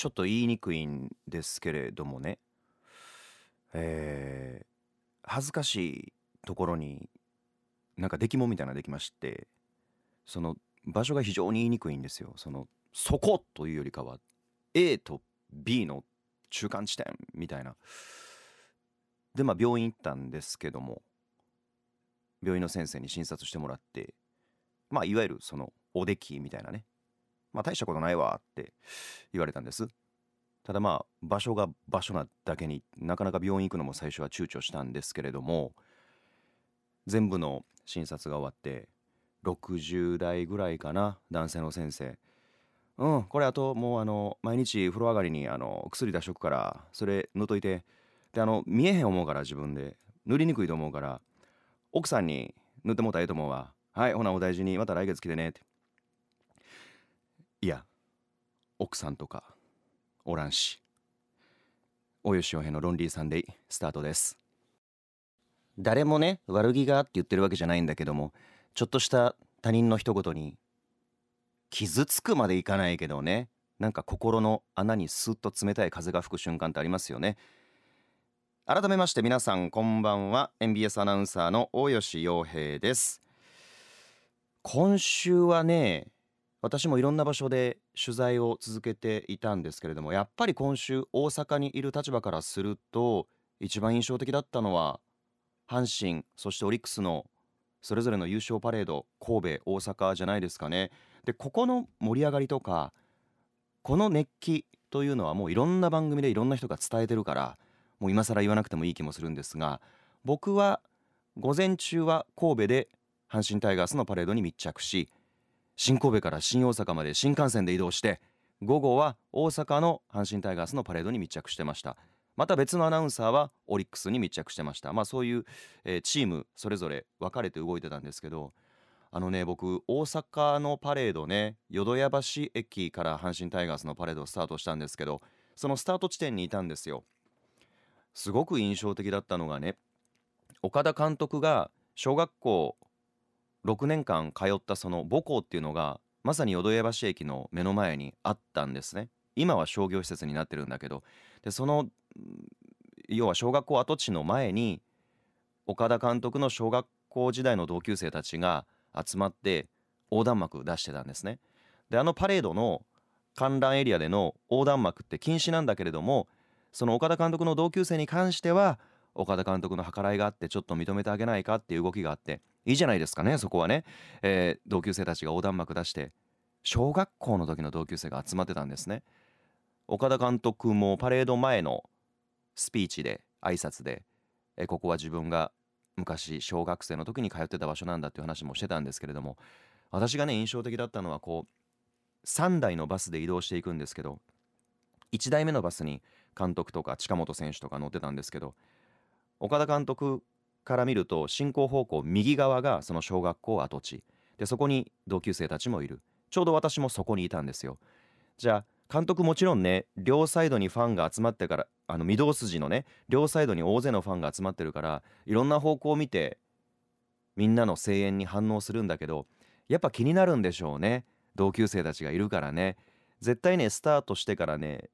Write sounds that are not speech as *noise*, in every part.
ちょっと言いにくいんですけれどもね。えー、恥ずかしいところになんか出来物みたいなのできましてその場所が非常に言いにくいんですよ。そのそこというよりかは A と B の中間地点みたいな。でまあ病院行ったんですけども病院の先生に診察してもらってまあいわゆるそのおできみたいなね。まあ大したことないわって言われたんです。ただまあ場所が場所なだけになかなか病院行くのも最初は躊躇したんですけれども全部の診察が終わって60代ぐらいかな男性の先生。うんこれあともうあの毎日風呂上がりにあの薬出しとくからそれ塗っといて。であの見えへん思うから自分で。塗りにくいと思うから奥さんに塗ってもうたらええと思うわ。はいほなお大事にまた来月来てねって。いや奥さんとかおらんし。およしおへのロンリーサンデースタートです。誰もね悪気があって言ってるわけじゃないんだけどもちょっとした他人の一言に傷つくまでいかないけどねなんか心の穴にスッと冷たい風が吹く瞬間ってありますよね。改めまして皆さんこんばんは。MBS アナウンサーの大吉洋平です。今週はね私もいろんな場所で取材を続けていたんですけれどもやっぱり今週大阪にいる立場からすると一番印象的だったのは阪神そしてオリックスのそれぞれの優勝パレード神戸大阪じゃないですかね。でここの盛り上がりとかこの熱気というのはもういろんな番組でいろんな人が伝えてるからもう今更言わなくてもいい気もするんですが僕は午前中は神戸で阪神タイガースのパレードに密着し新神戸から新大阪まで新幹線で移動して午後は大阪の阪神タイガースのパレードに密着してました。また別のアナウンサーはオリックスに密着してました。まあそういう、えー、チームそれぞれ分かれて動いてたんですけどあのね僕大阪のパレードね淀屋橋駅から阪神タイガースのパレードをスタートしたんですけどそのスタート地点にいたんですよ。すごく印象的だったのがね岡田監督が小学校6年間通ったその母校っていうのがまさに淀屋橋駅の目の前にあったんですね。今は商業施設になってるんだけどでその要は小学校跡地の前に岡田監督の小学校時代の同級生たちが集まって横断幕出してたんですね。であのパレードの観覧エリアでの横断幕って禁止なんだけれどもその岡田監督の同級生に関しては岡田監督の計らいがあってちょっと認めてあげないかっていう動きがあっていいじゃないですかねそこはね、えー、同級生たちが横断幕出して小学校の時の同級生が集まってたんですね。岡田監督もパレード前のスピーチで挨拶で、えー、ここは自分が昔小学生の時に通ってた場所なんだっていう話もしてたんですけれども私がね印象的だったのはこう3台のバスで移動していくんですけど1台目のバスに監督とか近本選手とか乗ってたんですけど岡田監督から見ると進行方向右側がその小学校跡地。でそこに同級生たちもいる。ちょうど私もそこにいたんですよ。じゃあ監督もちろんね両サイドにファンが集まってからあの御堂筋のね両サイドに大勢のファンが集まってるからいろんな方向を見てみんなの声援に反応するんだけどやっぱ気になるんでしょうね。同級生たちがいるからね。絶対ねスタートしてからね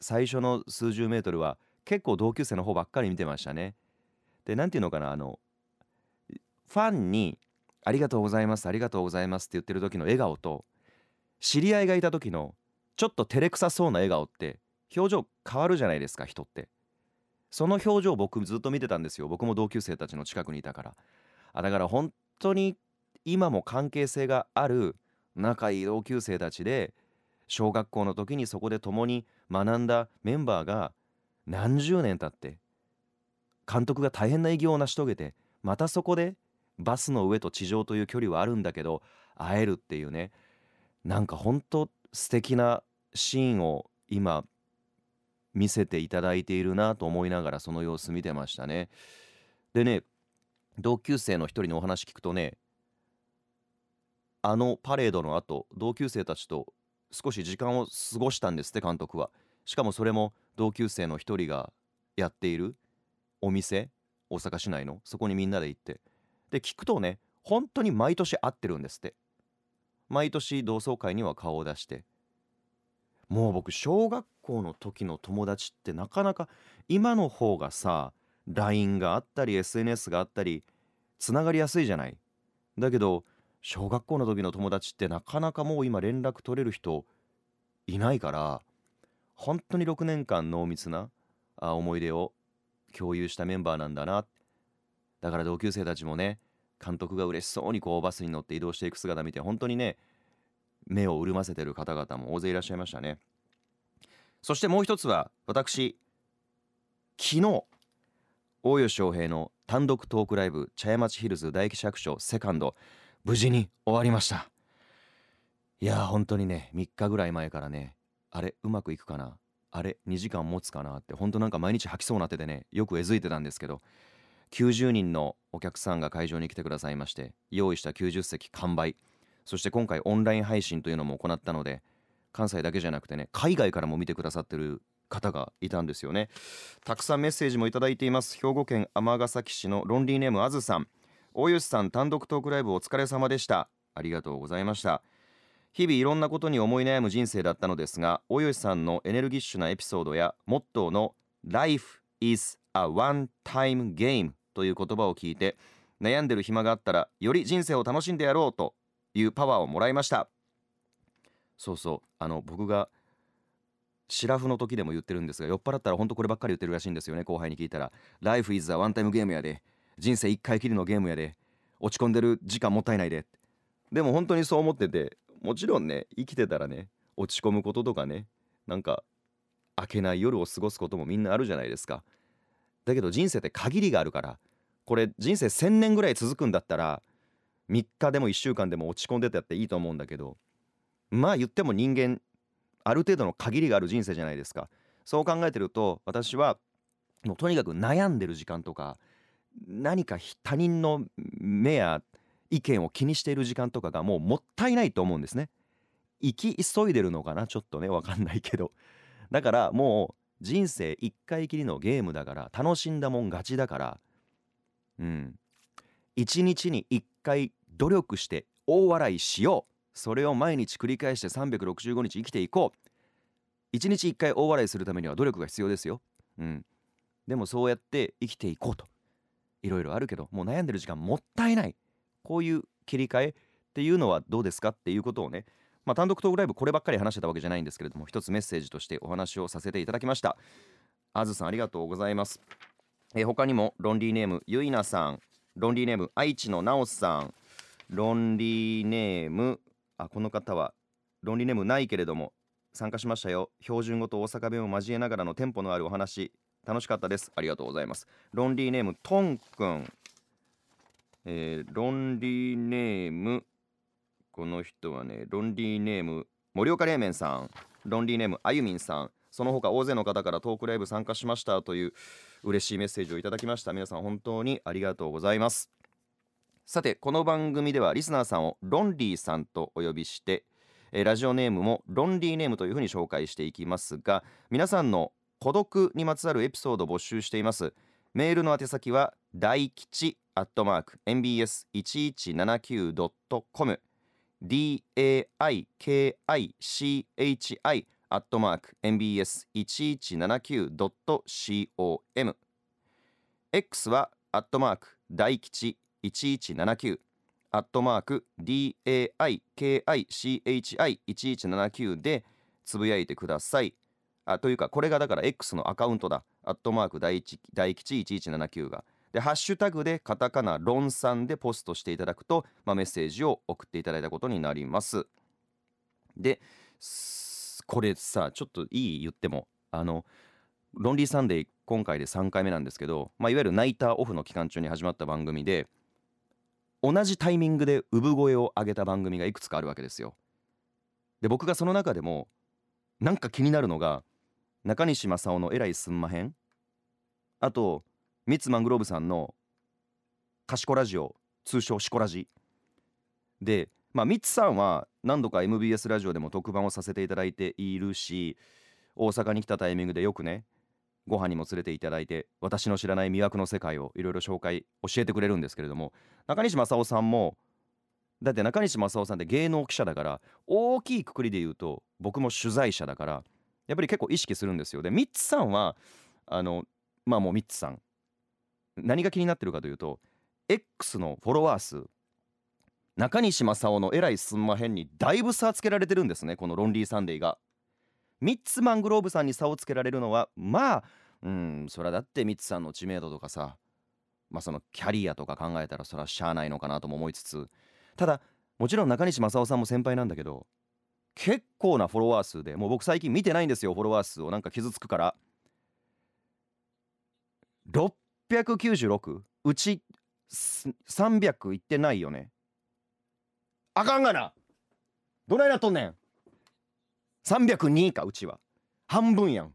最初の数十メートルは結構同級生の方ばっかり見てましたね。で何て言うのかなあのファンに「ありがとうございますありがとうございます」って言ってる時の笑顔と知り合いがいた時のちょっと照れくさそうな笑顔って表情変わるじゃないですか人って。その表情僕ずっと見てたんですよ。僕も同級生たちの近くにいたから。あだから本当に今も関係性がある仲いい同級生たちで小学校の時にそこで共に学んだメンバーが何十年経って監督が大変な偉業を成し遂げてまたそこでバスの上と地上という距離はあるんだけど会えるっていうねなんかほんと素敵なシーンを今見せていただいているなと思いながらその様子見てましたね。でね同級生の一人のお話聞くとねあのパレードの後同級生たちと少し時間を過ごしたんですって監督は。しかもそれも同級生の一人がやっているお店大阪市内のそこにみんなで行って。で聞くとね本当に毎年会ってるんですって。毎年同窓会には顔を出して。もう僕小学校の時の友達ってなかなか今の方がさ LINE があったり SNS があったりつながりやすいじゃない。だけど小学校の時の友達ってなかなかもう今連絡取れる人いないから本当に6年間濃密な思い出を共有したメンバーなんだな。だから同級生たちもね監督が嬉しそうにこうバスに乗って移動していく姿見て本当にね目を潤ませてる方々も大勢いらっしゃいましたね。そしてもう一つは私昨日大吉翔平の単独トークライブ茶屋町ヒルズ大駅釈所セカンド無事に終わりました。いやー本当にね3日ぐらい前からねあれうまくいくかな？あれ2時間持つかなって本当なんか毎日吐きそうになっててねよくえずいてたんですけど90人のお客さんが会場に来てくださいまして用意した90席完売。そして今回オンライン配信というのも行ったので関西だけじゃなくてね海外からも見てくださってる方がいたんですよね。たくさんメッセージもいただいています。兵庫県尼崎市のロンリーネームあずさん。大吉さん単独トークライブお疲れ様でした。ありがとうございました。日々いろんなことに思い悩む人生だったのですが大吉さんのエネルギッシュなエピソードやモットーの Life is a one time game という言葉を聞いて悩んでる暇があったらより人生を楽しんでやろうというパワーをもらいました。そうそう。あの僕がシラフの時でも言ってるんですが酔っ払ったら本当こればっかり言ってるらしいんですよね後輩に聞いたら「Life is a one time game やで。人生一回きりのゲームやで。落ち込んでる時間もったいないで」でも本当にそう思っててもちろんね生きてたらね落ち込むこととかねなんか明けない夜を過ごすこともみんなあるじゃないですか。だけど人生って限りがあるからこれ人生1,000年ぐらい続くんだったら3日でも1週間でも落ち込んでたっていいと思うんだけどまあ言っても人間ある程度の限りがある人生じゃないですか。そう考えてると私はもうとにかく悩んでる時間とか何か他人の目や意見を気にしている時間とかがもうもったいないと思うんですね。生き急いでるのかな？ちょっとねわかんないけど。だからもう人生一回きりのゲームだから楽しんだもん勝ちだから。うん。一日に一回努力して大笑いしよう。それを毎日繰り返して365日生きていこう。一日一回大笑いするためには努力が必要ですよ。うん。でもそうやって生きていこうと。いろいろあるけどもう悩んでる時間もったいない。こういう切り替えっていうのはどうですかっていうことをねまあ、単独トークライブこればっかり話してたわけじゃないんですけれども一つメッセージとしてお話をさせていただきました。あずさんありがとうございます。えー、他にもロンリーネームゆいなさんロンリーネーム愛知のなおさんロンリーネームあこの方はロンリーネームないけれども参加しましたよ。標準語と大阪弁を交えながらのテンポのあるお話楽しかったです。ありがとうございます。ロンリーネームトンくんえー、ロンリーネーム。この人はねロンリーネーム盛岡冷麺さん。ロンリーネームあゆみんさん。その他大勢の方からトークライブ参加しましたという嬉しいメッセージをいただきました。皆さん本当にありがとうございます。さてこの番組ではリスナーさんをロンリーさんとお呼びしてラジオネームもロンリーネームというふうに紹介していきますが皆さんの孤独にまつわるエピソードを募集しています。メールの宛先は大吉アットマーク mbs1179.com daikichi アットマーク mbs1179.com X はアットマーク大吉1179アットマーク daikichi1179 でつぶやいてください。あというかこれがだから X のアカウントだ。アットマーク大吉1179が。でハッシュタグでカタカナ論算でポストしていただくと、まあ、メッセージを送っていただいたことになります。でこれさちょっといい言ってもあのロンリーサンデー今回で3回目なんですけど、まあ、いわゆるナイターオフの期間中に始まった番組で同じタイミングで産声を上げた番組がいくつかあるわけですよ。で僕がその中でもなんか気になるのが中西正夫の「えらいすんまへん」あとミツ・マングローブさんの「賢ラジオ」通称「シコラジ」で、まあ、ミッツさんは何度か MBS ラジオでも特番をさせていただいているし大阪に来たタイミングでよくねご飯にも連れていただいて私の知らない魅惑の世界をいろいろ紹介教えてくれるんですけれども中西正夫さんもだって中西正夫さんって芸能記者だから大きいくくりで言うと僕も取材者だからやっぱり結構意識するんですよ。でミッツさんはあのまあもうミッツさん何が気になってるかというと X のフォロワー数中西正夫のえらいすんまへんにだいぶ差つけられてるんですねこのロンリーサンデーが。ミッツマングローブさんに差をつけられるのはまあうんそれだってミッツさんの知名度とかさまあそのキャリアとか考えたらそれはしゃあないのかなとも思いつつ。ただもちろん中西正夫さんも先輩なんだけど結構なフォロワー数でもう僕最近見てないんですよフォロワー数をなんか傷つくから。696うち300いってないよね。あかんがな！どないなっとんねん？302かうちは。半分やん。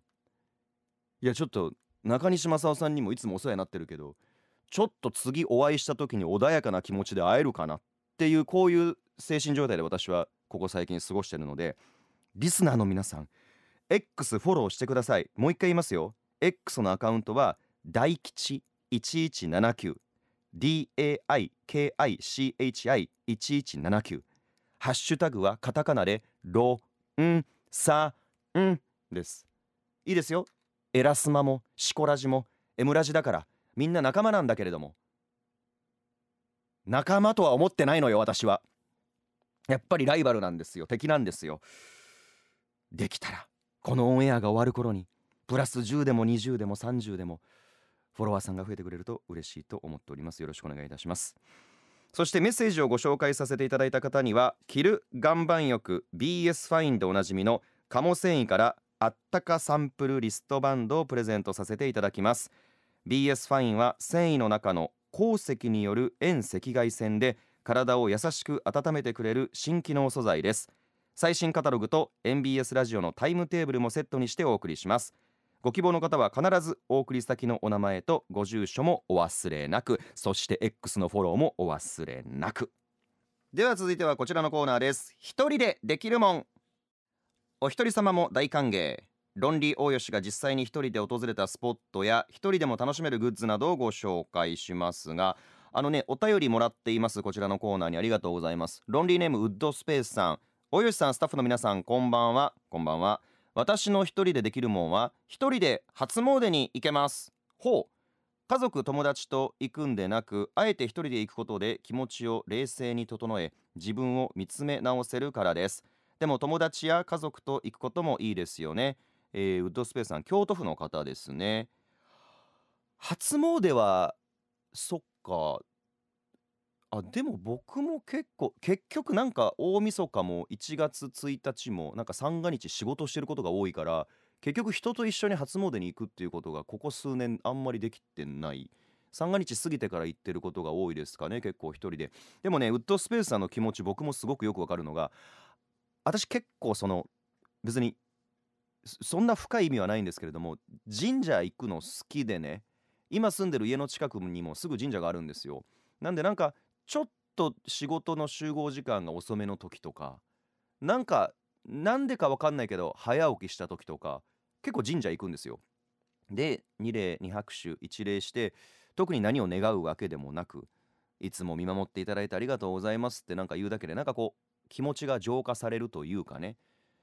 いやちょっと中西正夫さんにもいつもお世話になってるけどちょっと次お会いした時に穏やかな気持ちで会えるかなっていうこういう精神状態で私はここ最近過ごしてるのでリスナーの皆さん X フォローしてください。もう一回言いますよ。X のアカウントは大吉1179 DAIKICHI1179 ハッシュタグはカタカナでロンサンです。いいですよ。エラスマもシコラジもエムラジだからみんな仲間なんだけれども。仲間とは思ってないのよ私は。やっぱりライバルなんですよ。敵なんですよ。できたらこのオンエアが終わる頃にプラス10でも20でも30でもフォロワーさんが増えてくれると嬉しいと思っております。よろしくお願いいたします。そしてメッセージをご紹介させていただいた方には着る岩盤浴 BS ファインでおなじみの鴨繊維からあったかサンプルリストバンドをプレゼントさせていただきます。BS ファインは繊維の中の鉱石による遠赤外線で体を優しく温めてくれる新機能素材です。最新カタログと MBS ラジオのタイムテーブルもセットにしてお送りします。ご希望の方は必ずお送り先のお名前とご住所もお忘れなくそして X のフォローもお忘れなく。では続いてはこちらのコーナーです。一人でできるもん。お一人様も大歓迎。ロンリー大吉が実際に一人で訪れたスポットや一人でも楽しめるグッズなどをご紹介しますがあのねお便りもらっています。こちらのコーナーに。ありがとうございます。ロンリーネームウッドスペースさん。大吉さんスタッフの皆さんこんばんは。こんばんは。私の一人でできるもんは一人で初詣に行けます。ほう。家族友達と行くんでなくあえて一人で行くことで気持ちを冷静に整え自分を見つめ直せるからです。でも友達や家族と行くこともいいですよね、えー、ウッドスペースさん京都府の方ですね。初詣はそっかあでも僕も結構結局なんか大晦日も1月1日もなんか三が日仕事してることが多いから結局人と一緒に初詣に行くっていうことがここ数年あんまりできてない。三が日過ぎてから行ってることが多いですかね結構一人で。でもねウッドスペースさんの気持ち僕もすごくよくわかるのが私結構その別にそんな深い意味はないんですけれども神社行くの好きでね今住んでる家の近くにもすぐ神社があるんですよなんでなんかちょっと仕事の集合時間が遅めの時とかなんかなんでか分かんないけど早起きした時とか結構神社行くんですよ。で二礼二拍手一礼して特に何を願うわけでもなくいつも見守っていただいてありがとうございますってなんか言うだけでなんかこう気持ちが浄化されるというかね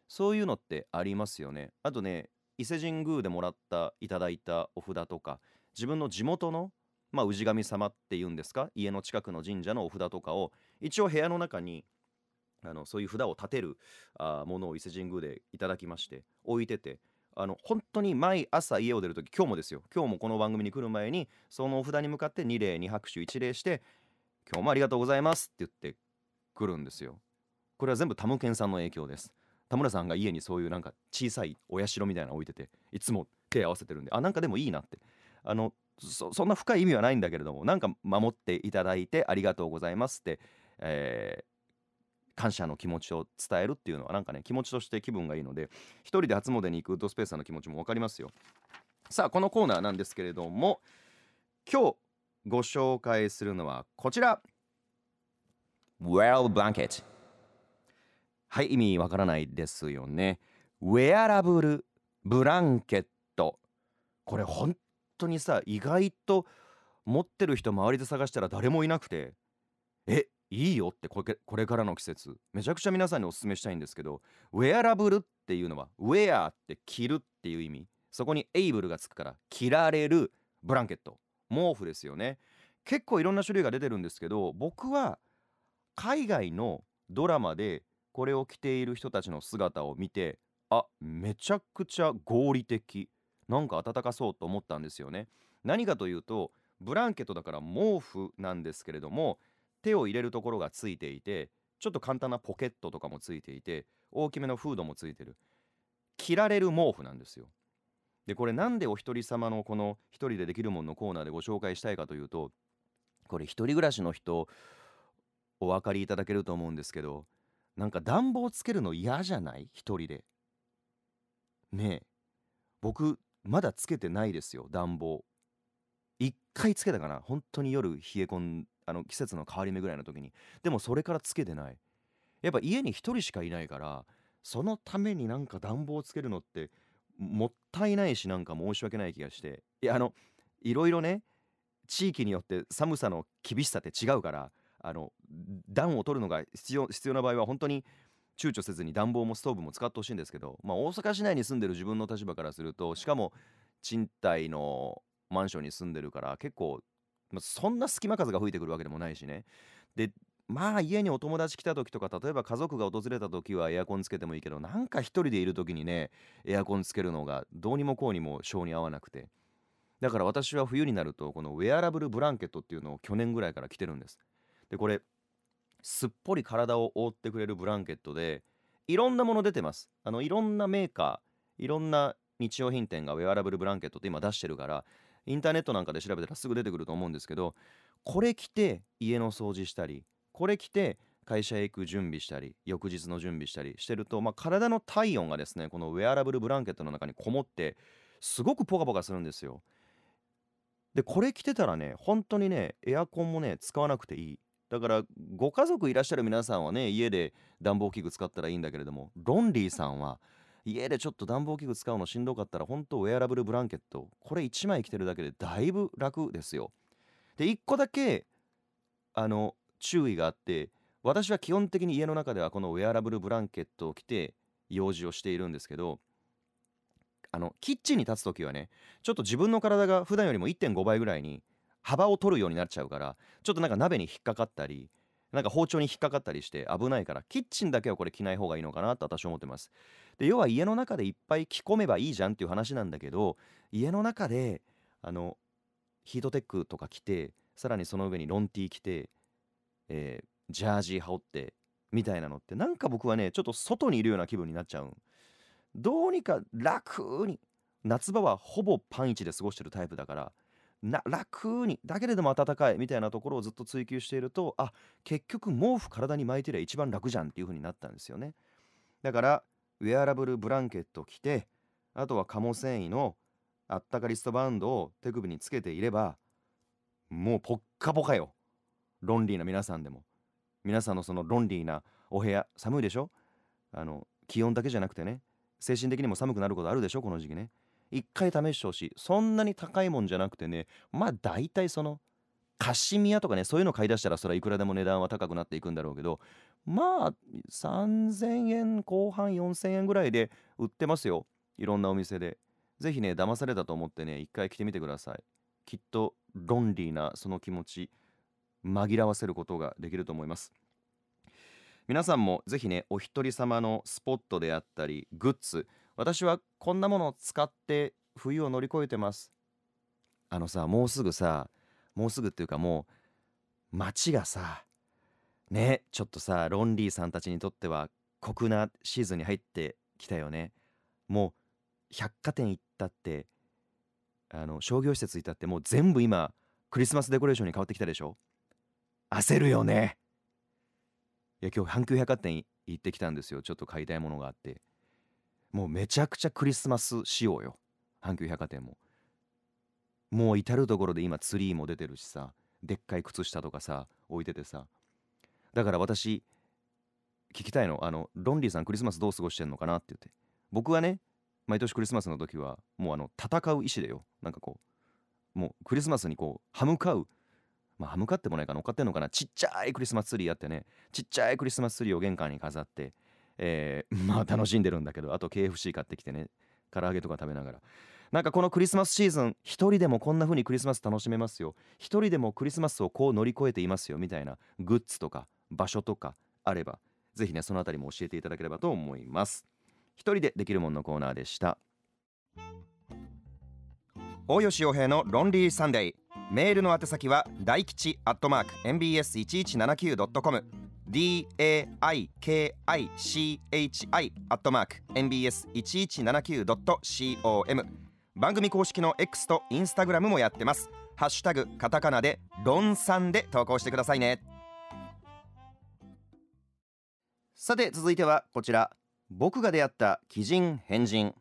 そういうのってありますよね。あとね伊勢神宮でもらったいただいたお札とか自分の地元のまあ、氏神様っていうんですか？家の近くの神社のお札とかを一応部屋の中にあのそういう札を立てるあものを伊勢神宮でいただきまして置いててあの本当に毎朝家を出る時今日もですよ今日もこの番組に来る前にそのお札に向かって2礼2拍手1礼して「今日もありがとうございます」って言ってくるんですよ。これは全部タムケンさんの影響です。田村さんが家にそういうなんか小さいお社みたいなの置いてていつも手合わせてるんであなんかでもいいなってあのそそんな深い意味はないんだけれどもなんか守っていただいてありがとうございますって、えー、感謝の気持ちを伝えるっていうのはなんかね気持ちとして気分がいいので一人で初詣に行くウッドスペースさんの気持ちも分かりますよ。さあこのコーナーなんですけれども今日ご紹介するのはこちら。Well Blanket はい意味わからないですよね。ウェアラブルブランケットこれ本当にさ意外と持ってる人周りで探したら誰もいなくてえいいよってこれこれからの季節。めちゃくちゃ皆さんにお勧めしたいんですけどウェアラブルっていうのはウェアって着るっていう意味。そこにエイブルがつくから着られるブランケット。毛布ですよね。結構いろんな種類が出てるんですけど僕は海外のドラマでこれを着ている人たちの姿を見てあめちゃくちゃ合理的。なんか暖かそうと思ったんですよね。何かというとブランケットだから毛布なんですけれども手を入れるところがついていてちょっと簡単なポケットとかもついていて大きめのフードもついてる。着られる毛布なんですよ。でこれなんでお一人様のこの一人でできるもんのコーナーでご紹介したいかというとこれ一人暮らしの人お分かりいただけると思うんですけどなんか暖房つけるの嫌じゃない？一人で。ねえ。僕まだつけてないですよ暖房。一回つけたかな本当に夜冷え込んあの季節の変わり目ぐらいの時に。でもそれからつけてない。やっぱ家に一人しかいないからそのためになんか暖房つけるのってもったいないしなんか申し訳ない気がして。いやあのいろいろね地域によって寒さの厳しさって違うからあの暖を取るのが必要必要な場合は本当に躊躇せずに暖房もストーブも使ってほしいんですけど、まあ、大阪市内に住んでる自分の立場からするとしかも賃貸のマンションに住んでるから結構、まあ、そんな隙間風が吹いてくるわけでもないしね。でまあ家にお友達来た時とか例えば家族が訪れた時はエアコンつけてもいいけどなんか一人でいる時にねエアコンつけるのがどうにもこうにも性に合わなくて。だから私は冬になるとこのウェアラブルブランケットっていうのを去年ぐらいから着てるんです。でこれすっぽり体を覆ってくれるブランケットでいろんなもの出てます。あのいろんなメーカーいろんな日用品店がウェアラブルブランケットって今出してるからインターネットなんかで調べたらすぐ出てくると思うんですけどこれ着て家の掃除したりこれ着て会社へ行く準備したり翌日の準備したりしてると、まあ、体の体温がですねこのウェアラブルブランケットの中にこもってすごくポカポカするんですよ。でこれ着てたらね本当にねエアコンもね使わなくていい。だからご家族いらっしゃる皆さんはね家で暖房器具使ったらいいんだけれどもロンリーさんは家でちょっと暖房器具使うのしんどかったら本当ウェアラブルブランケットこれ1枚着てるだけでだいぶ楽ですよ。で1個だけあの注意があって私は基本的に家の中ではこのウェアラブルブランケットを着て用事をしているんですけどあのキッチンに立つ時はねちょっと自分の体が普段よりも1.5倍ぐらいに幅を取るようになっちゃうからちょっとなんか鍋に引っかかったりなんか包丁に引っかかったりして危ないからキッチンだけはこれ着ない方がいいのかなと私は思ってます。で要は家の中でいっぱい着込めばいいじゃんっていう話なんだけど家の中であのヒートテックとか着てさらにその上にロンティー着てえー、ジャージー羽織ってみたいなのってなんか僕はねちょっと外にいるような気分になっちゃうどうにか楽に夏場はほぼパンイチで過ごしてるタイプだから楽にだけれども暖かいみたいなところをずっと追求しているとあ結局毛布体に巻いてりゃ一番楽じゃんっていう風になったんですよね。だからウェアラブルブランケット着てあとは鴨繊維のあったかリストバンドを手首につけていればもうポッカポカよ。ロンリーな皆さんでも。皆さんのそのロンリーなお部屋寒いでしょ？あの気温だけじゃなくてね精神的にも寒くなることあるでしょ？この時期ね。一回試してほしい。そんなに高いもんじゃなくてねまあ大体そのカシミヤとかねそういうの買い出したらそれはいくらでも値段は高くなっていくんだろうけどまあ3000円後半4000円ぐらいで売ってますよ。いろんなお店で。ぜひね騙されたと思ってね一回来てみてください。きっとロンリーなその気持ち紛らわせることができると思います。皆さんもぜひねお一人様のスポットであったりグッズ私はこんなものを使って冬を乗り越えてます。あのさもうすぐさもうすぐっていうかもう街がさねちょっとさロンリーさんたちにとっては酷なシーズンに入ってきたよね。もう百貨店行ったってあの商業施設行ったってもう全部今クリスマスデコレーションに変わってきたでしょ。焦るよね。いや今日阪急百貨店行ってきたんですよ。ちょっと買いたいものがあって。もうめちゃくちゃクリスマス仕様よ。阪急百貨店も。もう至る所で今ツリーも出てるしさでっかい靴下とかさ置いててさ。だから私聞きたいの。あのロンリーさんクリスマスどう過ごしてんのかなって言って。僕はね毎年クリスマスの時はもうあの戦う意志でよ。なんかこうもうクリスマスにこう歯向かう。まあ歯向かってもないか乗っかってんのかな。ちっちゃいクリスマスツリーやってね。ちっちゃいクリスマスツリーを玄関に飾って。えー、*laughs* まあ楽しんでるんだけどあと KFC 買ってきてね唐揚げとか食べながら。なんかこのクリスマスシーズン一人でもこんな風にクリスマス楽しめますよ。一人でもクリスマスをこう乗り越えていますよみたいなグッズとか場所とかあればぜひねそのあたりも教えていただければと思います。一人でできるもんのコーナーでした。大吉洋平のロンリーサンデー。メールの宛先は大吉アットマーク mbs1179.com daikichi アットマーク mbs1179.com 番組公式の X と Instagram もやってます。ハッシュタグカタカナでロンさんで投稿してくださいね。さて続いてはこちら。僕が出会った奇人変人。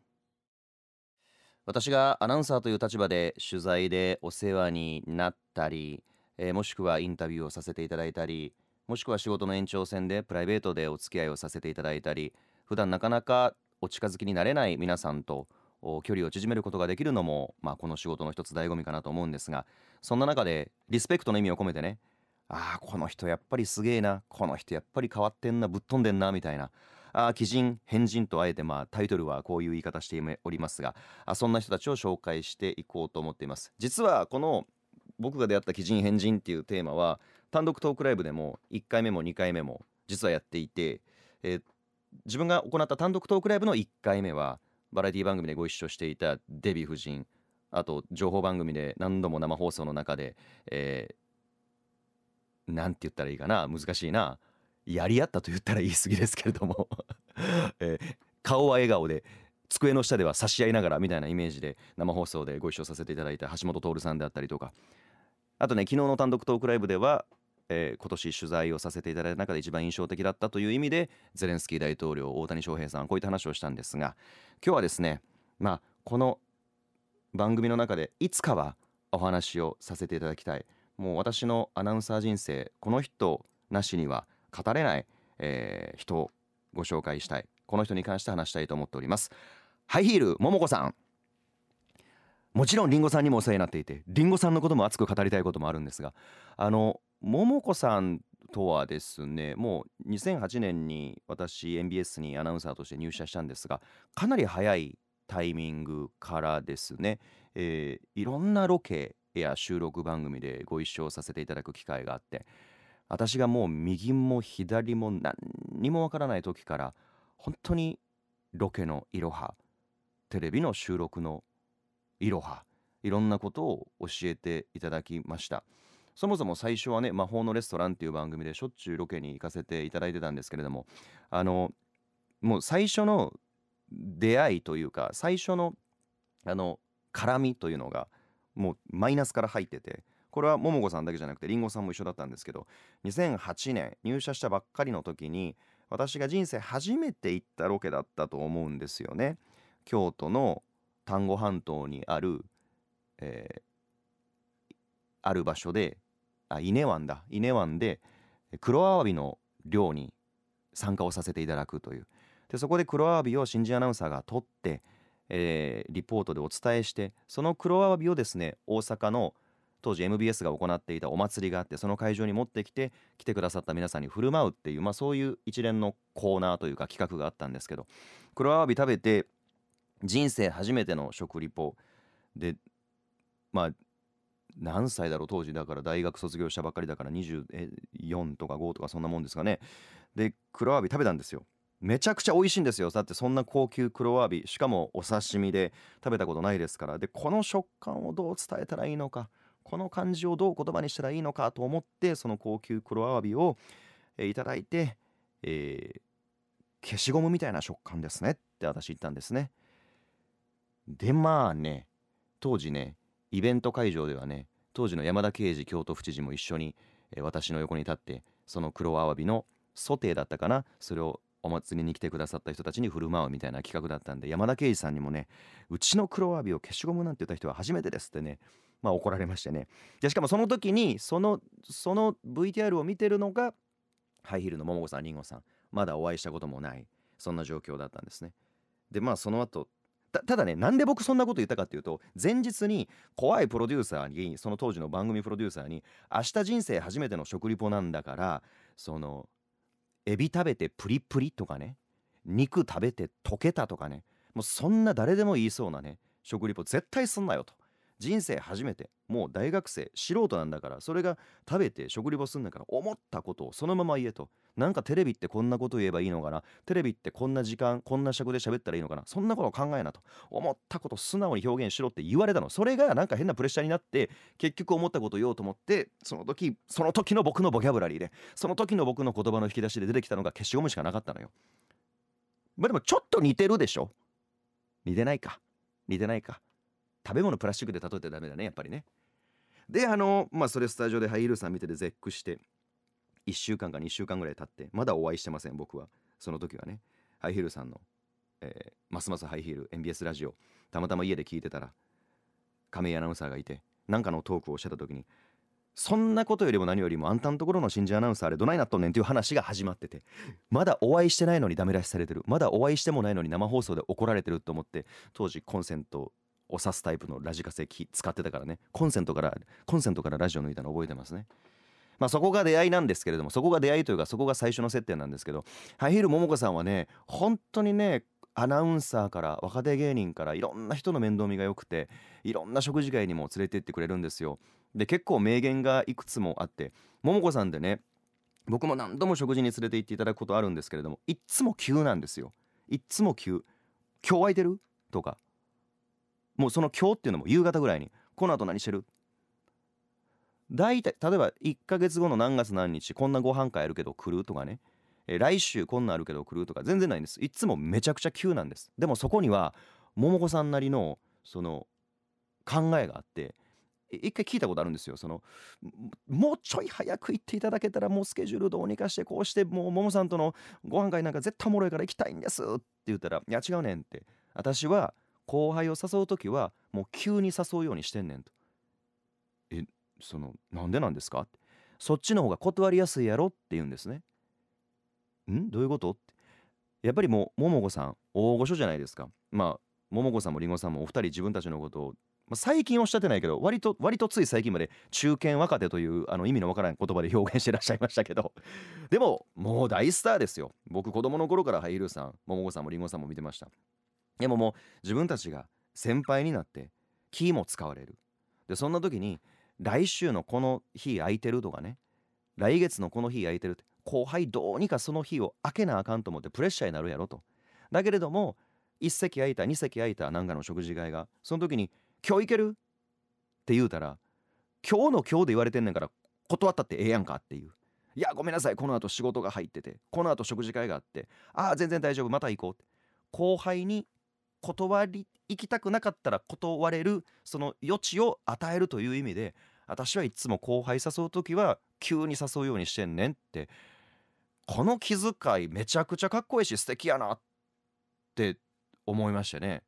私がアナウンサーという立場で取材でお世話になったり、えー、もしくはインタビューをさせていただいたりもしくは仕事の延長線でプライベートでお付き合いをさせていただいたり普段なかなかお近づきになれない皆さんと距離を縮めることができるのも、まあ、この仕事の一つ醍醐味かなと思うんですがそんな中でリスペクトの意味を込めてねああこの人やっぱりすげえなこの人やっぱり変わってんなぶっ飛んでんなみたいなあ鬼人変人とあえてまあタイトルはこういう言い方しておりますがあそんな人たちを紹介していこうと思っています実はこの僕が出会った鬼人変人っていうテーマは単独トークライブでも1回目も2回目も実はやっていて、えー、自分が行った単独トークライブの1回目はバラエティ番組でご一緒していたデヴィ夫人あと情報番組で何度も生放送の中で、えー、なんて言ったらいいかな難しいなやり合ったと言ったら言い過ぎですけれども *laughs* えー、顔は笑顔で机の下では差し合いながらみたいなイメージで生放送でご一緒させていただいた橋本徹さんであったりとかあとね昨日の単独トークライブではえー、今年取材をさせていただいた中で一番印象的だったという意味でゼレンスキー大統領大谷翔平さんこういった話をしたんですが今日はですねまあこの番組の中でいつかはお話をさせていただきたい。もう私のアナウンサー人生この人なしには語れない、えー、人をご紹介したい。この人に関して話したいと思っております。ハイヒールももこさん。もちろんりんごさんにもお世話になっていてりんごさんのことも熱く語りたいこともあるんですがあの桃子さんとはですねもう2008年に私 MBS にアナウンサーとして入社したんですがかなり早いタイミングからですね、えー、いろんなロケや収録番組でご一緒させていただく機会があって私がもう右も左も何にもわからない時から本当にロケのいろはテレビの収録のいろはいろんなことを教えていただきました。そもそも最初はね「魔法のレストラン」っていう番組でしょっちゅうロケに行かせていただいてたんですけれどもあのもう最初の出会いというか最初のあの絡みというのがもうマイナスから入っててこれは桃子さんだけじゃなくてりんごさんも一緒だったんですけど2008年入社したばっかりの時に私が人生初めて行ったロケだったと思うんですよね。京都の丹後半島にある、えー、ある場所であ伊根湾だ。伊根湾で黒アワビの漁に参加をさせていただくという。でそこで黒アワビを新人アナウンサーが取って、えー、リポートでお伝えしてその黒アワビをですね大阪の当時 MBS が行っていたお祭りがあってその会場に持ってきて来てくださった皆さんに振る舞うっていう、まあ、そういう一連のコーナーというか企画があったんですけど黒アワビ食べて人生初めての食リポでまあ何歳だろう当時だから大学卒業したばっかりだから24とか5とかそんなもんですかね。で黒アワビ食べたんですよ。めちゃくちゃ美味しいんですよ。だってそんな高級黒アワビ。しかもお刺身で食べたことないですから。でこの食感をどう伝えたらいいのかこの感じをどう言葉にしたらいいのかと思ってその高級黒アワビを、え、いただいて、えー、消しゴムみたいな食感ですね。って私言ったんですね。でまあね当時ねイベント会場ではね当時の山田啓二京都府知事も一緒に、えー、私の横に立ってその黒アワビのソテーだったかなそれをお祭りに来てくださった人たちに振る舞うみたいな企画だったんで山田圭司さんにもねうちの黒アワビを消しゴムなんて言った人は初めてですってねまあ怒られましてね。でしかもその時にそのその VTR を見てるのがハイヒールの桃子さんりんごさん。まだお会いしたこともない。そんな状況だったんですね。でまあその後ただねなんで僕そんなこと言ったかっていうと前日に怖いプロデューサーにその当時の番組プロデューサーに「明日人生初めての食リポなんだからそのエビ食べてプリプリとかね肉食べて溶けたとかねもうそんな誰でも言いそうなね食リポ絶対すんなよと。人生初めてもう大学生素人なんだからそれが食べて食リポすんだから思ったことをそのまま言えと。なんかテレビってこんなこと言えばいいのかな？テレビってこんな時間こんな尺で喋ったらいいのかな？そんなこと考えなと。思ったこと素直に表現しろって言われたの。それがなんか変なプレッシャーになって結局思ったことを言おうと思ってその時その時の僕のボキャブラリーでその時の僕の言葉の引き出しで出てきたのが消しゴムしかなかったのよ。まあでもちょっと似てるでしょ？似てないか。似てないか。食べ物プラスチックで例えてダメだねやっぱりね。であのまあそれスタジオでハイヒールさん見てて絶句して1週間か2週間ぐらい経ってまだお会いしてません僕は。その時はね。ハイヒールさんの、えー、ますますハイヒール MBS ラジオたまたま家で聞いてたら亀井アナウンサーがいて何かのトークをしてた時にそんなことよりも何よりもあんたんところの新人アナウンサーあれどないなっとんねんっていう話が始まっててまだお会いしてないのにダメ出しされてる。まだお会いしてもないのに生放送で怒られてると思って当時コンセントを挿すタイプのラジカセ使ってたからね。コンセントからコンセントからラジオ抜いたの覚えてますね。まあそこが出会いなんですけれどもそこが出会いというかそこが最初の接点なんですけどハイヒール桃子さんはね本当にねアナウンサーから若手芸人からいろんな人の面倒見が良くていろんな食事会にも連れて行ってくれるんですよ。で結構名言がいくつもあって桃子さんでね僕も何度も食事に連れて行っていただくことあるんですけれどもいっつも急なんですよ。いっつも急。今日空いてる？とかもうその今日っていうのも夕方ぐらいにこの後何してる？大体例えば1ヶ月後の何月何日こんなご飯会あるけど来るとかね。え来週こんなんあるけど来るとか全然ないんです。いつもめちゃくちゃ急なんです。でもそこには桃子さんなりのその考えがあって一回聞いたことあるんですよ。そのもうちょい早く行っていただけたらもうスケジュールどうにかしてこうしてもう桃さんとのご飯会なんか絶対おもろいから行きたいんですって言ったら「いや違うねん」って。私は後輩を誘う時はもう急に誘うようにしてんねんと。えそのなんでなんですか？ってそっちの方が断りやすいやろ？って言うんですね。ん？どういうこと？って。やっぱりもう桃子さん大御所じゃないですか。まあ桃子さんもりんごさんもお二人自分たちのことを、まあ、最近おっしゃってないけど割と割とつい最近まで中堅若手というあの意味のわからない言葉で表現してらっしゃいましたけど。でももう大スターですよ。僕子供の頃からハイルーさん桃子さんもりんごさんも見てました。でももう自分たちが先輩になってキーも使われる。でそんな時に来週のこの日空いてるとかね来月のこの日空いてるって後輩どうにかその日を開けなあかんと思ってプレッシャーになるやろと。だけれども1席空いた2席空いたなんかの食事会がその時に「今日行ける?」って言うたら今日の今日で言われてんねんから断ったってええやんかっていう。いやごめんなさいこの後仕事が入っててこの後食事会があってああ全然大丈夫また行こうって。後輩に断り行きたくなかったら断れるその余地を与えるという意味で私はいつも後輩誘う時は急に誘うようにしてんねんってこの気遣いめちゃくちゃかっこいいし素敵やなって思いましたね。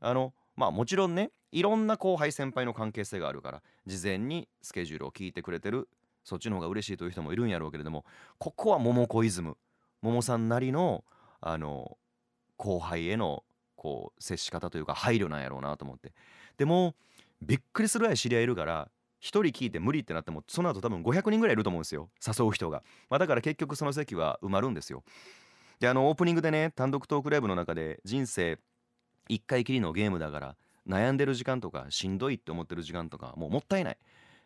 あのまあもちろんねいろんな後輩先輩の関係性があるから事前にスケジュールを聞いてくれてるそっちの方が嬉しいという人もいるんやろうけれどもここは桃子イズム桃さんなりのあの後輩へのこう接し方というか配慮なんやろうなと思って。でもびっくりするぐらい知り合いいるから1人聞いて無理ってなってもその後多分500人ぐらいいると思うんですよ。誘う人が、まあ、だから結局その席は埋まるんですよ。であのオープニングでね単独トークライブの中で人生1回きりのゲームだから悩んでる時間とかしんどいって思ってる時間とかもうもったいない、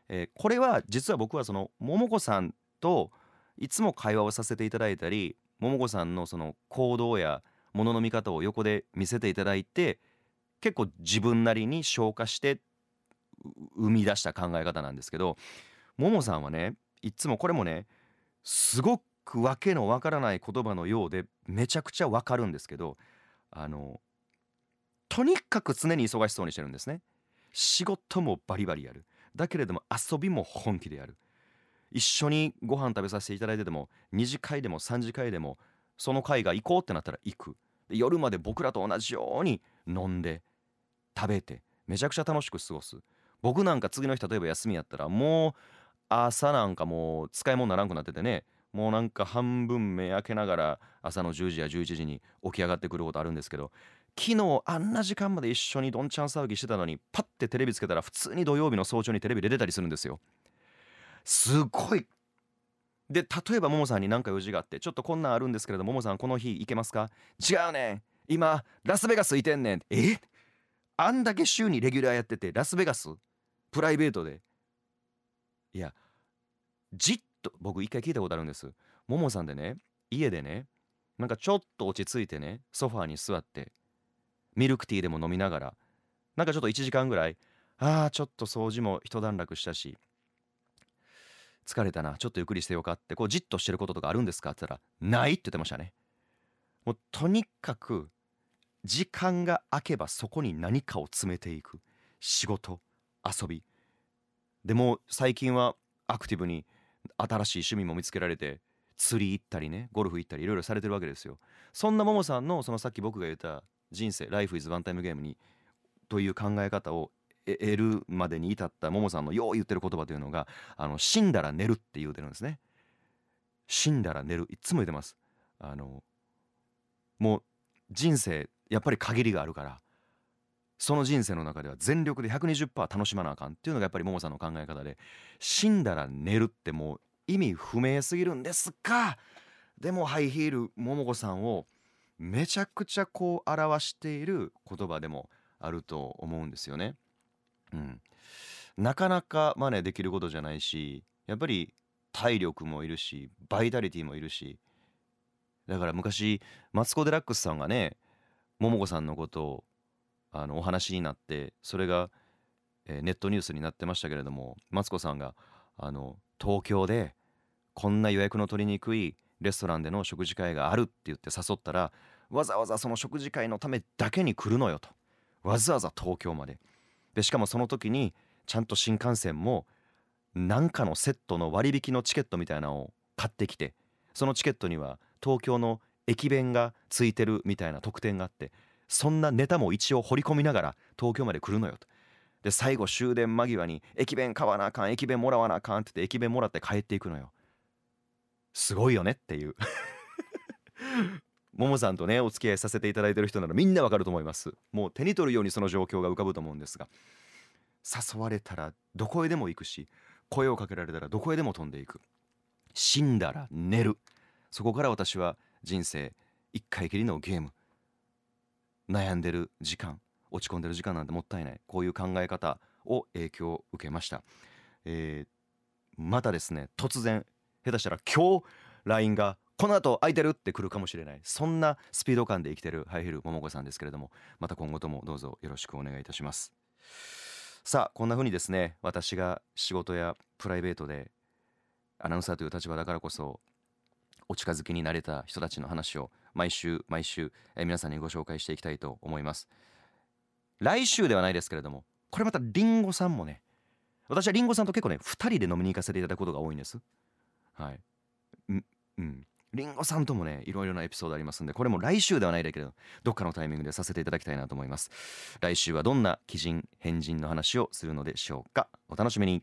えー、これは実は僕はその桃子さんといつも会話をさせていただいたり桃子さんのその行動やものの見方を横で見せていただいて結構自分なりに消化して生み出した考え方なんですけどももさんはねいつもこれもねすごくわけのわからない言葉のようでめちゃくちゃわかるんですけどあのとにかく常に忙しそうにしてるんですね。仕事もバリバリやる。だけれども遊びも本気でやる。一緒にご飯食べさせていただいてても2次会でも3次会でもその会が行こうってなったら行く。夜まで僕らと同じように飲んで食べてめちゃくちゃ楽しく過ごす。僕なんか次の日例えば休みやったらもう朝なんかもう使い物にならんくなっててねもうなんか半分目開けながら朝の10時や11時に起き上がってくることあるんですけど昨日あんな時間まで一緒にどんちゃん騒ぎしてたのにパッてテレビつけたら普通に土曜日の早朝にテレビ出てたりするんですよ。すごいで例えばももさんに何か用事があってちょっとこんなんあるんですけれどももさんこの日行けますか？違うねん。今ラスベガスいてんねん。え？あんだけ週にレギュラーやっててラスベガス？プライベートで。いやじっと僕一回聞いたことあるんです。ももさんでね家でねなんかちょっと落ち着いてねソファーに座ってミルクティーでも飲みながらなんかちょっと1時間ぐらいああちょっと掃除も一段落したし疲れたなちょっとゆっくりしてよかってこうじっとしてることとかあるんですか？って言ったらないって言ってましたね。もうとにかく時間が空けばそこに何かを詰めていく。仕事遊び。でも最近はアクティブに新しい趣味も見つけられて釣り行ったりねゴルフ行ったりいろいろされてるわけですよ。そんなももさんのそのさっき僕が言った人生「Life is One Time Game に」という考え方を得るまでに至ったももさんのよう言ってる言葉というのがあの死んだら寝るって言うてるんですね。死んだら寝る。いつも言ってます。あのもう人生やっぱり限りがあるからその人生の中では全力で120%楽しまなあかんっていうのがやっぱりももさんの考え方で死んだら寝るってもう意味不明すぎるんですがでもハイヒールももこさんをめちゃくちゃこう表している言葉でもあると思うんですよね。うん、なかなか真似できることじゃないしやっぱり体力もいるしバイタリティもいるし。だから昔マツコ・デラックスさんがね桃子さんのことをあのお話になってそれが、えネットニュースになってましたけれどもマツコさんがあの東京でこんな予約の取りにくいレストランでの食事会があるって言って誘ったらわざわざその食事会のためだけに来るのよと。わざわざ東京まで。でしかもその時にちゃんと新幹線も何かのセットの割引のチケットみたいなのを買ってきてそのチケットには東京の駅弁がついてるみたいな特典があってそんなネタも一応掘り込みながら東京まで来るのよと。で最後終電間際に駅弁買わなあかん駅弁もらわなあかんって言って駅弁もらって帰っていくのよ。すごいよねっていう。ももさんとねお付き合いさせていただいてる人ならみんなわかると思います。もう手に取るようにその状況が浮かぶと思うんですが。誘われたらどこへでも行くし声をかけられたらどこへでも飛んでいく。死んだら寝る。そこから私は人生一回きりのゲーム。悩んでる時間落ち込んでる時間なんてもったいない。こういう考え方を影響を受けました、えー、またですね突然下手したら今日 LINE がこの後空いてる？って来るかもしれない。そんなスピード感で生きてるハイヒル桃子さんですけれどもまた今後ともどうぞよろしくお願いいたします。さあこんな風にですね私が仕事やプライベートでアナウンサーという立場だからこそお近づきになれた人たちの話を毎週毎週、え皆さんにご紹介していきたいと思います。来週ではないですけれどもこれまたりんごさんもね私はりんごさんと結構ね2人で飲みに行かせていただくことが多いんです。はい。うん。りんごさんともねいろいろなエピソードありますんでこれも来週ではないだけどどっかのタイミングでさせていただきたいなと思います。来週はどんな鬼人変人の話をするのでしょうか。お楽しみに。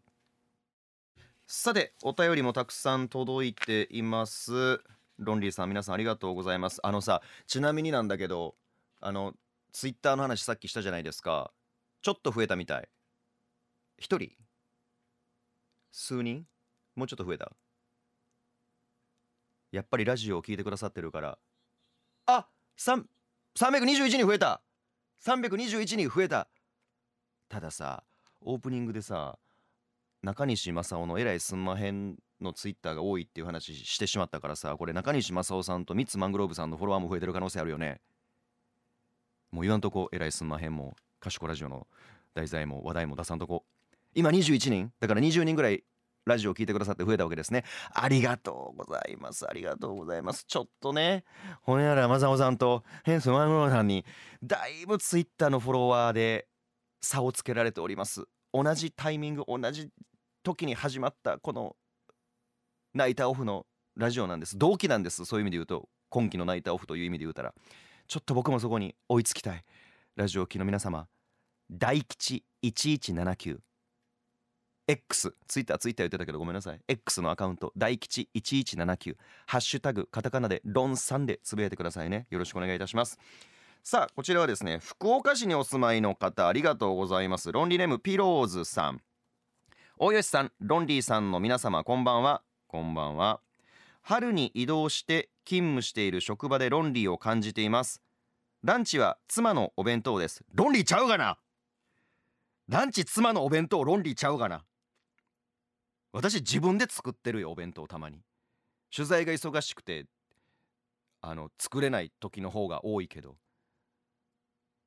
さてお便りもたくさん届いています。ロンリーさん皆さんありがとうございます。あのさちなみになんだけどあのツイッターの話さっきしたじゃないですか。ちょっと増えたみたい。一人？数人？もうちょっと増えた？やっぱりラジオを聞いてくださってるから。あ三321に増えた。321に増えた。たださオープニングでさ中西正夫の「えらいすんまへん」のツイッターが多いっていう話してしまったからさこれ中西正夫さんとミッツマングローブさんのフォロワーも増えてる可能性あるよね。もう言わんとこえらいすんまへんも賢ラジオの題材も話題も出さんとこ。今21人。だから20人ぐらいラジオを聞いてくださって増えたわけですね。ありがとうございます。ありがとうございます。ちょっとねほんやらまさおさんとヘンスマングロさんにだいぶツイッターのフォロワーで差をつけられております。同じタイミング同じ時に始まったこのナイターオフのラジオなんです。同期なんです。そういう意味で言うと今期のナイターオフという意味で言うたら。ちょっと僕もそこに追いつきたい。ラジオ機の皆様大吉1179 X ツイッターツイッター言ってたけどごめんなさい。X のアカウント大吉1179ハッシュタグカタカナでロンさんでつぶやいてくださいね。よろしくお願いいたします。さあこちらはですね福岡市にお住まいの方ありがとうございます。ロンリーネームピローズさん。大吉さんロンリーさんの皆様こんばんは。こんばんは。春に移動して勤務している職場でロンリーを感じています。ランチは妻のお弁当です。ロンリーちゃうがな。ランチ妻のお弁当ロンリーちゃうがな。私自分で作ってるよお弁当たまに。取材が忙しくてあの作れない時の方が多いけど、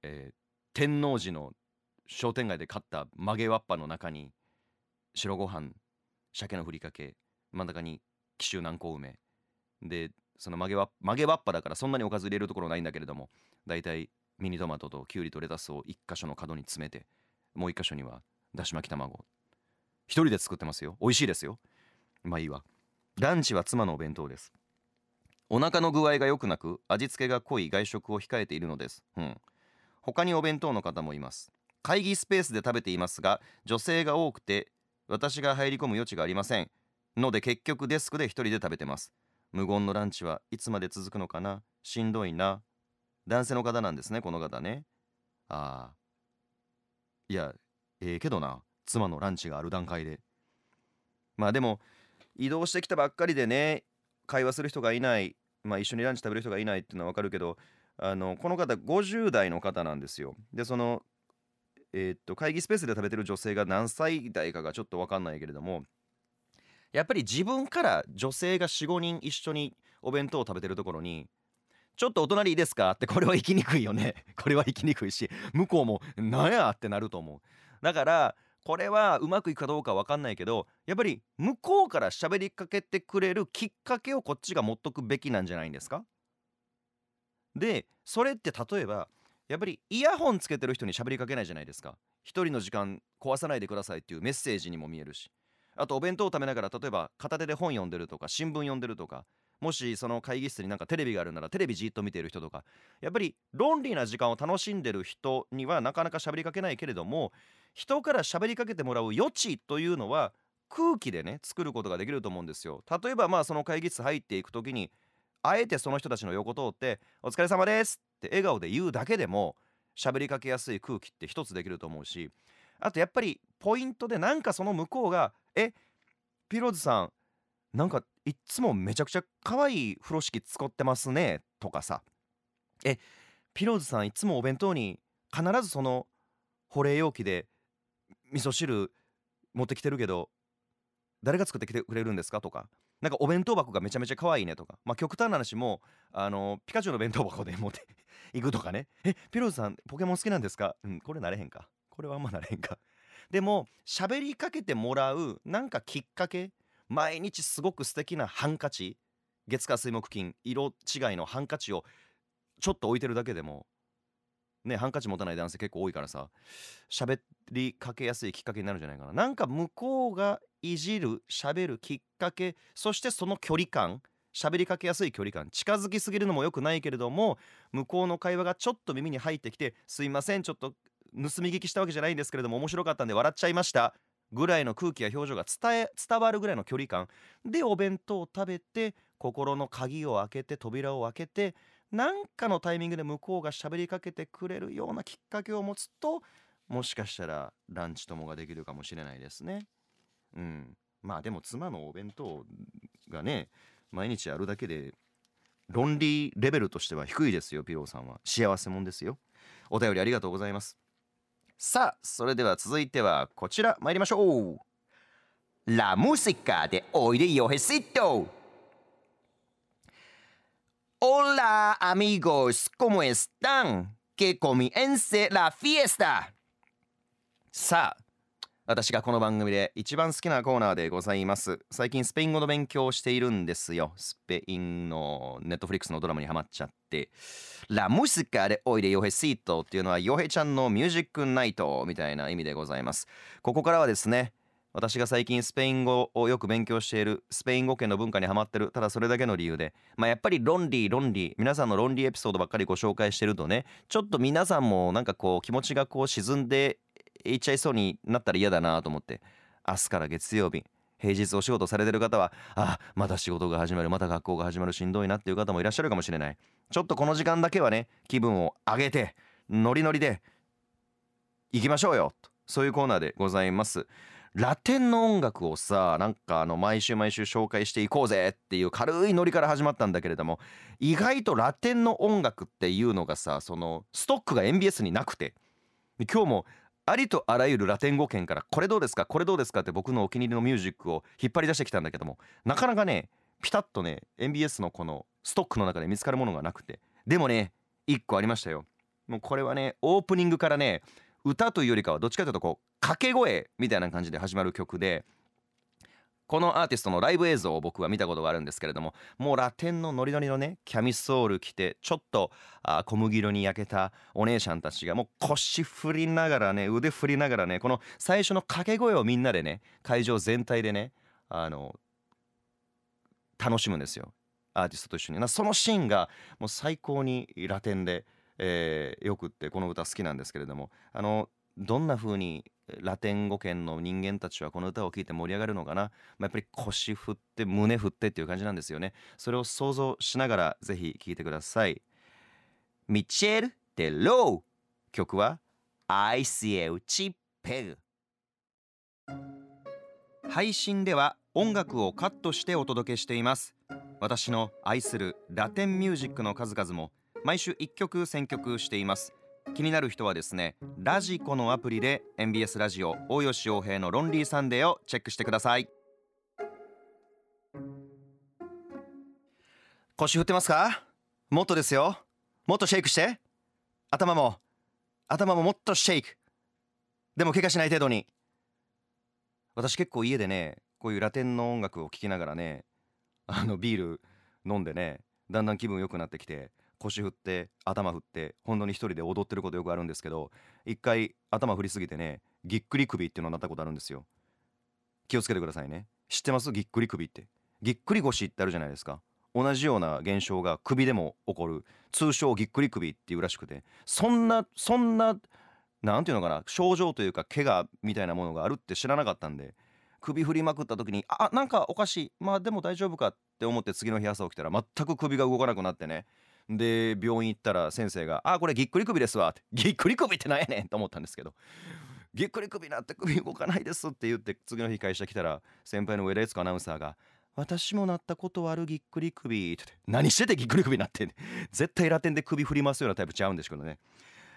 えー、天王寺の商店街で買った曲げわっぱの中に白ご飯鮭のふりかけ真ん中に紀州南高梅でその曲げわ曲げわっぱだからそんなにおかず入れるところないんだけれどもだいたいミニトマトときゅうりとレタスを1箇所の角に詰めてもう1箇所にはだし巻き卵一人で作ってますよ。美味しいですよ。まあいいわ。ランチは妻のお弁当です。お腹の具合が良くなく味付けが濃い外食を控えているのです。うん。他にお弁当の方もいます。会議スペースで食べていますが女性が多くて私が入り込む余地がありません。ので結局デスクで一人で食べてます。無言のランチはいつまで続くのかな？しんどいな。男性の方なんですねこの方ね。ああいやええー、けどな。妻のランチがある段階で。まあでも移動してきたばっかりでね会話する人がいないまあ一緒にランチ食べる人がいないっていうのは分かるけどあのこの方50代の方なんですよ。でそのえー、っと会議スペースで食べてる女性が何歳代かがちょっと分かんないけれどもやっぱり自分から女性が45人一緒にお弁当を食べてるところにちょっとお隣いいですかってこれは行きにくいよね。これは行きにくいし向こうもなんやってなると思う。だからこれはうまくいくかどうか分かんないけどやっぱり向こうから喋りかけてくれるきっかけをこっちが持っとくべきなんじゃないんですか？でそれって例えばやっぱりイヤホンつけてる人に喋りかけないじゃないですか。一人の時間壊さないでくださいっていうメッセージにも見えるし。あとお弁当を食べながら例えば片手で本読んでるとか新聞読んでるとかもしその会議室になんかテレビがあるならテレビじっと見ている人とかやっぱり論理な時間を楽しんでる人にはなかなか喋りかけないけれども人から喋りかけてもらう余地というのは空気でね作ることができると思うんですよ。例えばまあその会議室入っていく時にあえてその人たちの横通って「お疲れ様です」って笑顔で言うだけでも喋りかけやすい空気って一つできると思うしあとやっぱりポイントでなんかその向こうが「えピローズさんなんかいっつもめちゃくちゃ可愛い風呂敷使ってますね」とかさ「えピローズさんいつもお弁当に必ずその保冷容器で味噌汁持ってきてるけど誰が作ってきてくれるんですか？とかなんかお弁当箱がめちゃめちゃ可愛いねとか。まあ極端な話もあのピカチュウの弁当箱で持って *laughs* いくとかねえピローズさんポケモン好きなんですかうんこれなれへんか。これはあんまなれへんかでも喋りかけてもらうなんかきっかけ毎日すごく素敵なハンカチ月火水木金色違いのハンカチをちょっと置いてるだけでもねハンカチ持たない男性結構多いからさ喋りかけやすいきっかけになるんじゃないかな。なんか向こうがいじる喋るきっかけそしてその距離感喋りかけやすい距離感近づきすぎるのも良くないけれども向こうの会話がちょっと耳に入ってきてすいませんちょっと盗み聞きしたわけじゃないんですけれども面白かったんで笑っちゃいました。ぐらいの空気や表情が伝え伝わるぐらいの距離感でお弁当を食べて心の鍵を開けて扉を開けて何かのタイミングで向こうが喋りかけてくれるようなきっかけを持つともしかしたらランチ友ができるかもしれないですね。うん、まあでも妻のお弁当がね毎日あるだけで論理レベルとしては低いですよピローさんは。幸せもんですよ。お便りありがとうございます。さあそれでは続いてはこちら参りましょう La música de hoy de Yohecito Hola amigos, ¿cómo están? Que comience la fiesta さあ私がこの番組で一番好きなコーナーでございます。最近スペイン語の勉強をしているんですよ。スペインのネットフリックスのドラマにハマっちゃって。ラムスカでおいでヨヘシートっていうのはヨヘちゃんのミュージックナイトみたいな意味でございます。ここからはですね私が最近スペイン語をよく勉強しているスペイン語圏の文化にハマってるただそれだけの理由でまあやっぱり論理論理皆さんの論理エピソードばっかりご紹介してるとねちょっと皆さんもなんかこう気持ちがこう沈んでいっちゃいそうになったら嫌だなと思って。明日から月曜日平日お仕事されてる方はあまた仕事が始まるまた学校が始まるしんどいなっていう方もいらっしゃるかもしれない。ちょっとこの時間だけはね気分を上げてノリノリで行きましょうよとそういうコーナーでございます。ラテンの音楽をさなんかあの毎週毎週紹介していこうぜっていう軽いノリから始まったんだけれども意外とラテンの音楽っていうのがさそのストックが MBS になくて。今日もありとあらゆるラテン語圏からこれどうですか？これどうですか？って僕のお気に入りのミュージックを引っ張り出してきたんだけどもなかなかねピタッとね MBS のこのストックの中で見つかるものがなくて。でもね1個ありましたよ。もうこれはねオープニングからね歌というよりかはどっちかというとこう掛け声みたいな感じで始まる曲でこのアーティストのライブ映像を僕は見たことがあるんですけれどももうラテンのノリノリのねキャミソール着てちょっとあ小麦色に焼けたお姉ちゃんたちがもう腰振りながらね腕振りながらねこの最初の掛け声をみんなでね会場全体でねあの楽しむんですよ。アーティストと一緒に。そのシーンがもう最高にラテンで、えー、よくってこの歌好きなんですけれどもあのどんな風にラテン語圏の人間たちはこの歌を聴いて盛り上がるのかな、まあ、やっぱり腰振って胸振ってっていう感じなんですよね。それを想像しながらぜひ聴いてください。ミチェル・デ・ロー曲は ICL チペグ配信では音楽をカットしてお届けしています。私の愛するラテンミュージックの数々も毎週1曲選曲しています。気になる人はですねラジコのアプリで MBS ラジオ大吉洋平のロンリーサンデーをチェックしてください。腰振ってますか？もっとですよ。もっとシェイクして。頭も頭ももっとシェイク。でも怪我しない程度に。私結構家でねこういうラテンの音楽を聴きながらねあのビール飲んでねだんだん気分良くなってきて腰振って頭振って本当に一人で踊ってることよくあるんですけど一回頭振りすぎてねぎっくり首っていうのになったことあるんですよ。気をつけてくださいね。知ってます？ぎっくり首って。ぎっくり腰ってあるじゃないですか。同じような現象が首でも起こる。通称ぎっくり首っていうらしくて。そんなそんななんていうのかな症状というか怪我みたいなものがあるって知らなかったんで首振りまくった時にあなんかおかしい。まあでも大丈夫かって思って次の日朝起きたら全く首が動かなくなってねで病院行ったら先生が「あこれぎっくり首ですわ」って「ぎっくり首ってなんやねん」と思ったんですけど「ぎっくり首なって首動かないです」って言って次の日会社来たら先輩の上田悦子アナウンサーが「私もなったことあるぎっくり首」って何しててぎっくり首なってん絶対ラテンで首振りますようなタイプちゃうんですけどね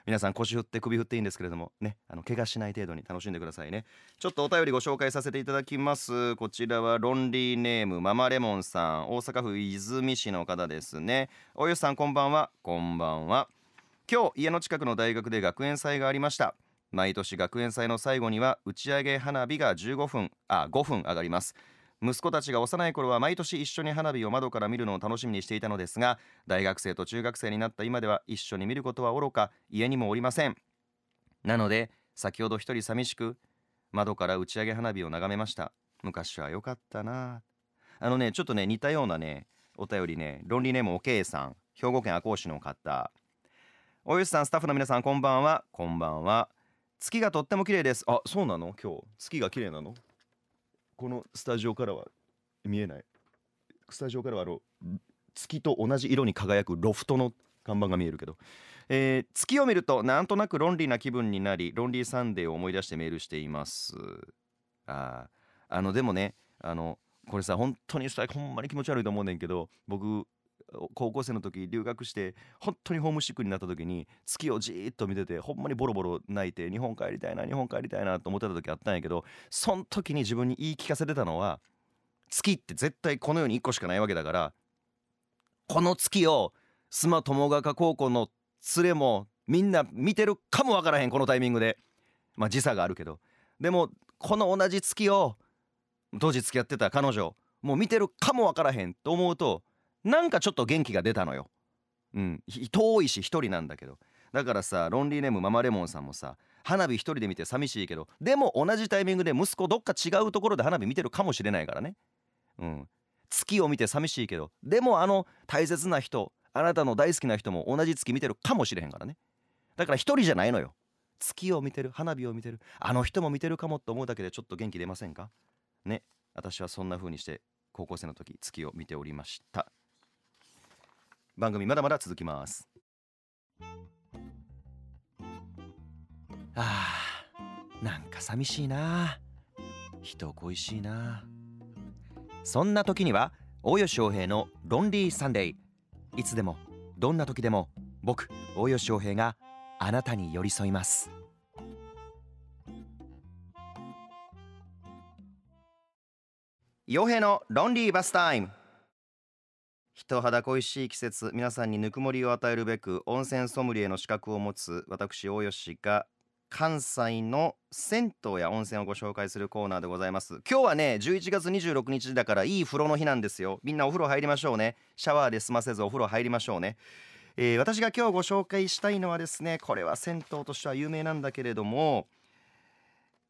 皆さん腰振って首振っていいんですけれどもねあの怪我しない程度に楽しんでくださいね。ちょっとお便りご紹介させていただきます。こちらはロンリーネームママレモンさん。大阪府泉市の方ですね。およさんこんばんは。こんばんは。今日家の近くの大学で学園祭がありました。毎年学園祭の最後には打ち上げ花火が15分あ5分上がります。息子たちが幼い頃は毎年一緒に花火を窓から見るのを楽しみにしていたのですが大学生と中学生になった今では一緒に見ることはおろか家にもおりません。なので先ほど一人寂しく窓から打ち上げ花火を眺めました。昔は良かったな。あのねちょっとね似たようなねお便りねロンリーネームおけいさん兵庫県赤穂市の方。およしさんスタッフの皆さんこんばんは。こんばんは。月がとっても綺麗です。あそうなの？今日。月が綺麗なの？このスタジオからは見えない。スタジオからはあの月と同じ色に輝くロフトの看板が見えるけど、えー、月を見るとなんとなくロンリーな気分になりロンリーサンデーを思い出してメールしています。ああのでもねあのこれさ本当にさほんまに気持ち悪いと思うねんけど僕高校生の時留学して本当にホームシックになった時に月をじーっと見ててほんまにボロボロ泣いて日本帰りたいな日本帰りたいなと思ってた時あったんやけどその時に自分に言い聞かせてたのは月って絶対この世に1個しかないわけだからこの月を須磨友ヶ丘高校の連れもみんな見てるかもわからへんこのタイミングで。まあ時差があるけど。でもこの同じ月を当時付き合ってた彼女もう見てるかもわからへんと思うとなんかちょっと元気が出たのよ。うん、遠いし一人なんだけど。だからさロンリーネームママレモンさんもさ花火一人で見て寂しいけどでも同じタイミングで息子どっか違うところで花火見てるかもしれないからね。うん、月を見て寂しいけどでもあの大切な人あなたの大好きな人も同じ月見てるかもしれへんからね。だから一人じゃないのよ。月を見てる花火を見てるあの人も見てるかもって思うだけでちょっと元気出ませんか？ね。私はそんな風にして高校生の時月を見ておりました。番組まだまだ続きます。あーなんか寂しいな。人恋しいな。そんな時には大吉翔平の「Lonely Sunday」いつでもどんな時でも僕大吉翔平があなたに寄り添います。翔平の Lonely Bath Time。人肌恋しい季節皆さんにぬくもりを与えるべく温泉ソムリエの資格を持つ私大吉が関西の銭湯や温泉をご紹介するコーナーでございます。今日はね11月26日だからいい風呂の日なんですよ。みんなお風呂入りましょうね。シャワーで済ませずお風呂入りましょうね。えー、私が今日ご紹介したいのはですねこれは銭湯としては有名なんだけれども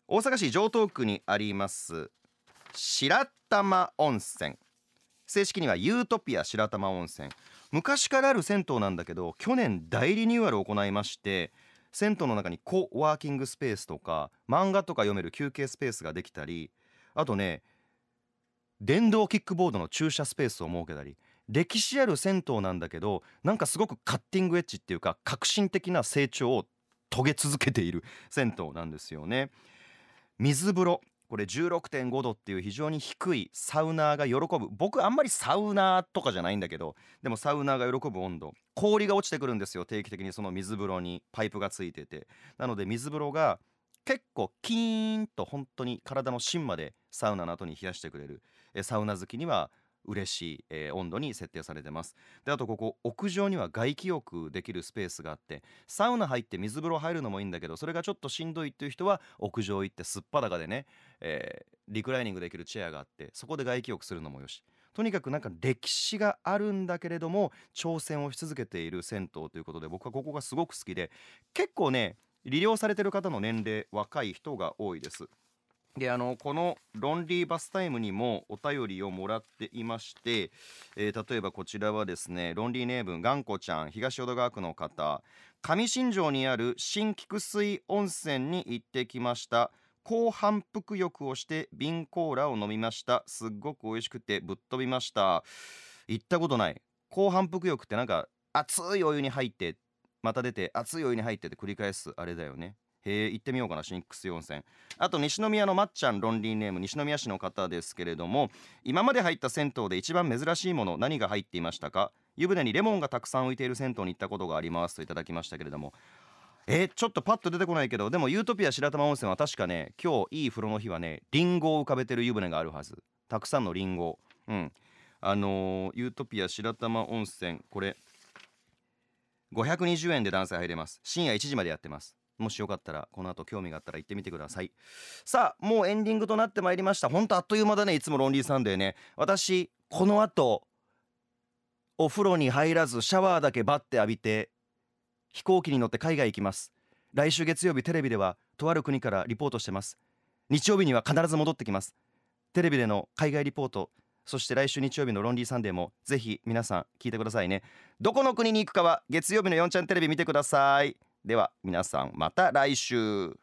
大阪市城東区にあります白玉温泉。正式にはユートピア白玉温泉。昔からある銭湯なんだけど去年大リニューアルを行いまして銭湯の中にコワーキングスペースとか漫画とか読める休憩スペースができたりあとね電動キックボードの駐車スペースを設けたり歴史ある銭湯なんだけどなんかすごくカッティングエッジっていうか革新的な成長を遂げ続けている銭湯なんですよね。水風呂。これ16.5度っていう非常に低いサウナーが喜ぶ。僕あんまりサウナーとかじゃないんだけどでもサウナーが喜ぶ温度。氷が落ちてくるんですよ。定期的にその水風呂にパイプがついてて。なので水風呂が結構キーンと本当に体の芯までサウナの後に冷やしてくれる。サウナ好きには嬉しい、えー、温度に設定されてます。であとここ屋上には外気浴できるスペースがあってサウナ入って水風呂入るのもいいんだけどそれがちょっとしんどいっていう人は屋上行ってすっぱだかでね、えー、リクライニングできるチェアがあってそこで外気浴するのもよし。とにかくなんか歴史があるんだけれども挑戦をし続けている銭湯ということで僕はここがすごく好きで結構ね利用されてる方の年齢若い人が多いです。であのこの「ロンリーバスタイム」にもお便りをもらっていまして、えー、例えばこちらはですねロンリーネーブン頑固ちゃん東淀川区の方。上新庄にある新菊水温泉に行ってきました。高反復浴をして瓶コーラを飲みました。すっごく美味しくてぶっ飛びました。行ったことない。高反復浴ってなんか熱いお湯に入ってまた出て熱いお湯に入ってって繰り返すあれだよね。へえ行ってみようかな新クス温泉あと西宮のまっちゃんロンリーネーム西宮市の方ですけれども今まで入った銭湯で一番珍しいもの何が入っていましたか？湯船にレモンがたくさん浮いている銭湯に行ったことがありますといただきましたけれども。えちょっとパッと出てこないけどでもユートピア白玉温泉は確かね今日いい風呂の日はねリンゴを浮かべてる湯船があるはず。たくさんのリンゴ。うん。あのー、ユートピア白玉温泉これ520円で男性入れます。深夜1時までやってます。もしよかったらこの後興味があったら行ってみてください。さあもうエンディングとなってまいりました。ほんとあっという間だね。いつも Lonely Sunday ね。私この後お風呂に入らずシャワーだけバッて浴びて飛行機に乗って海外行きます。来週月曜日テレビではとある国からリポートしてます。日曜日には必ず戻ってきます。テレビでの海外リポートそして来週日曜日のロンリーサンデーもぜひ皆さん聞いてくださいね。どこの国に行くかは月曜日の4ちゃんテレビ見てください。では皆さんまた来週。